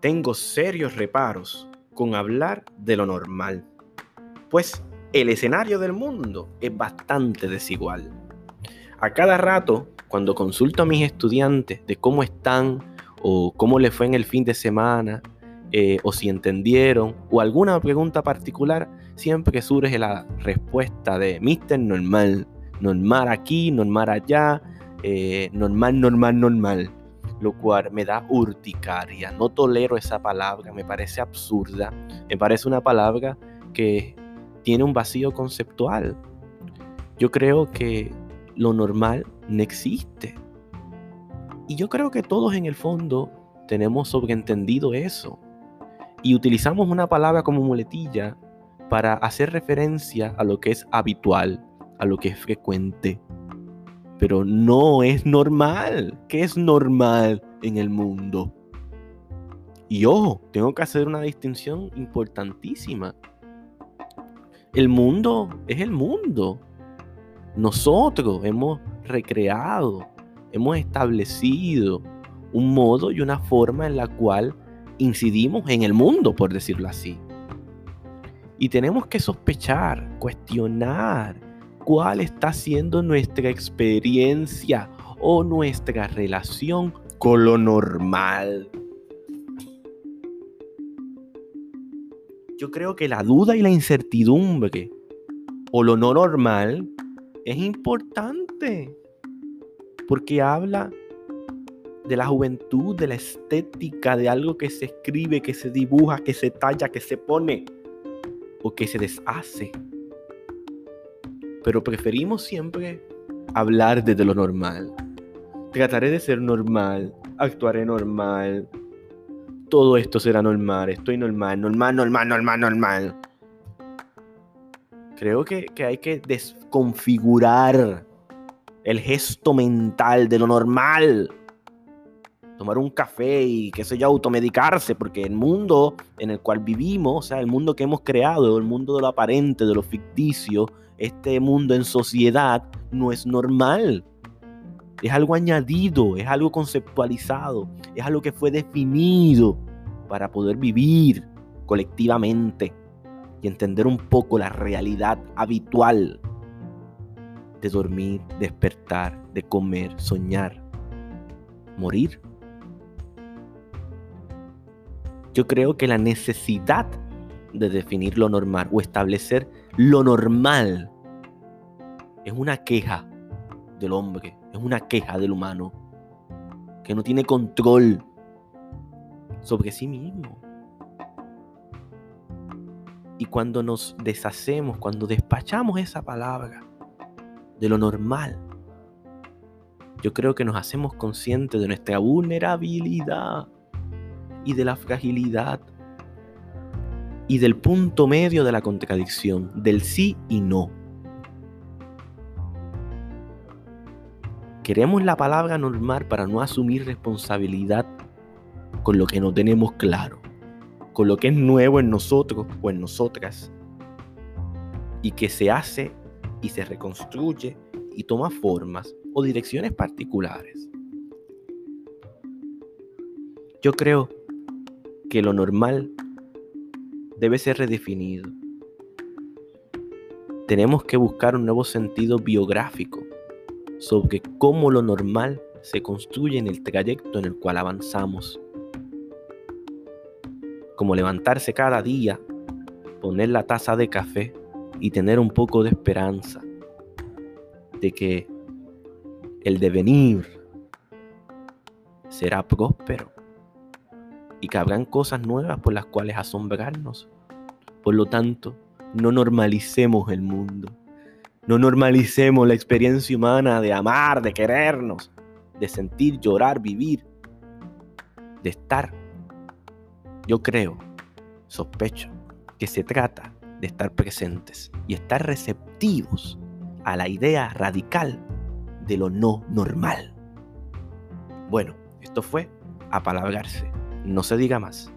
Tengo serios reparos con hablar de lo normal, pues el escenario del mundo es bastante desigual. A cada rato, cuando consulto a mis estudiantes de cómo están o cómo les fue en el fin de semana, eh, o si entendieron, o alguna pregunta particular, siempre surge la respuesta de Mister Normal, normal aquí, normal allá, eh, normal, normal, normal lo cual me da urticaria. No tolero esa palabra, me parece absurda, me parece una palabra que tiene un vacío conceptual. Yo creo que lo normal no existe. Y yo creo que todos en el fondo tenemos sobreentendido eso. Y utilizamos una palabra como muletilla para hacer referencia a lo que es habitual, a lo que es frecuente pero no es normal. ¿Qué es normal en el mundo? Y ojo, tengo que hacer una distinción importantísima. El mundo es el mundo. Nosotros hemos recreado, hemos establecido un modo y una forma en la cual incidimos en el mundo, por decirlo así. Y tenemos que sospechar, cuestionar, cuál está siendo nuestra experiencia o nuestra relación con lo normal. Yo creo que la duda y la incertidumbre o lo no normal es importante porque habla de la juventud, de la estética, de algo que se escribe, que se dibuja, que se talla, que se pone o que se deshace pero preferimos siempre hablar desde lo normal. Trataré de ser normal, actuaré normal. Todo esto será normal, estoy normal, normal, normal, normal, normal. Creo que, que hay que desconfigurar el gesto mental de lo normal. Tomar un café y qué sé yo, automedicarse, porque el mundo en el cual vivimos, o sea, el mundo que hemos creado, el mundo de lo aparente, de lo ficticio, este mundo en sociedad no es normal. Es algo añadido, es algo conceptualizado, es algo que fue definido para poder vivir colectivamente y entender un poco la realidad habitual de dormir, despertar, de comer, soñar, morir. Yo creo que la necesidad de definir lo normal o establecer lo normal es una queja del hombre, es una queja del humano, que no tiene control sobre sí mismo. Y cuando nos deshacemos, cuando despachamos esa palabra de lo normal, yo creo que nos hacemos conscientes de nuestra vulnerabilidad y de la fragilidad y del punto medio de la contradicción, del sí y no. Queremos la palabra normal para no asumir responsabilidad con lo que no tenemos claro, con lo que es nuevo en nosotros o en nosotras, y que se hace y se reconstruye y toma formas o direcciones particulares. Yo creo que lo normal debe ser redefinido. Tenemos que buscar un nuevo sentido biográfico sobre cómo lo normal se construye en el trayecto en el cual avanzamos. Como levantarse cada día, poner la taza de café y tener un poco de esperanza de que el devenir será próspero y que habrán cosas nuevas por las cuales asombrarnos. Por lo tanto, no normalicemos el mundo. No normalicemos la experiencia humana de amar, de querernos, de sentir, llorar, vivir, de estar. Yo creo, sospecho, que se trata de estar presentes y estar receptivos a la idea radical de lo no normal. Bueno, esto fue apalabrarse no se diga más.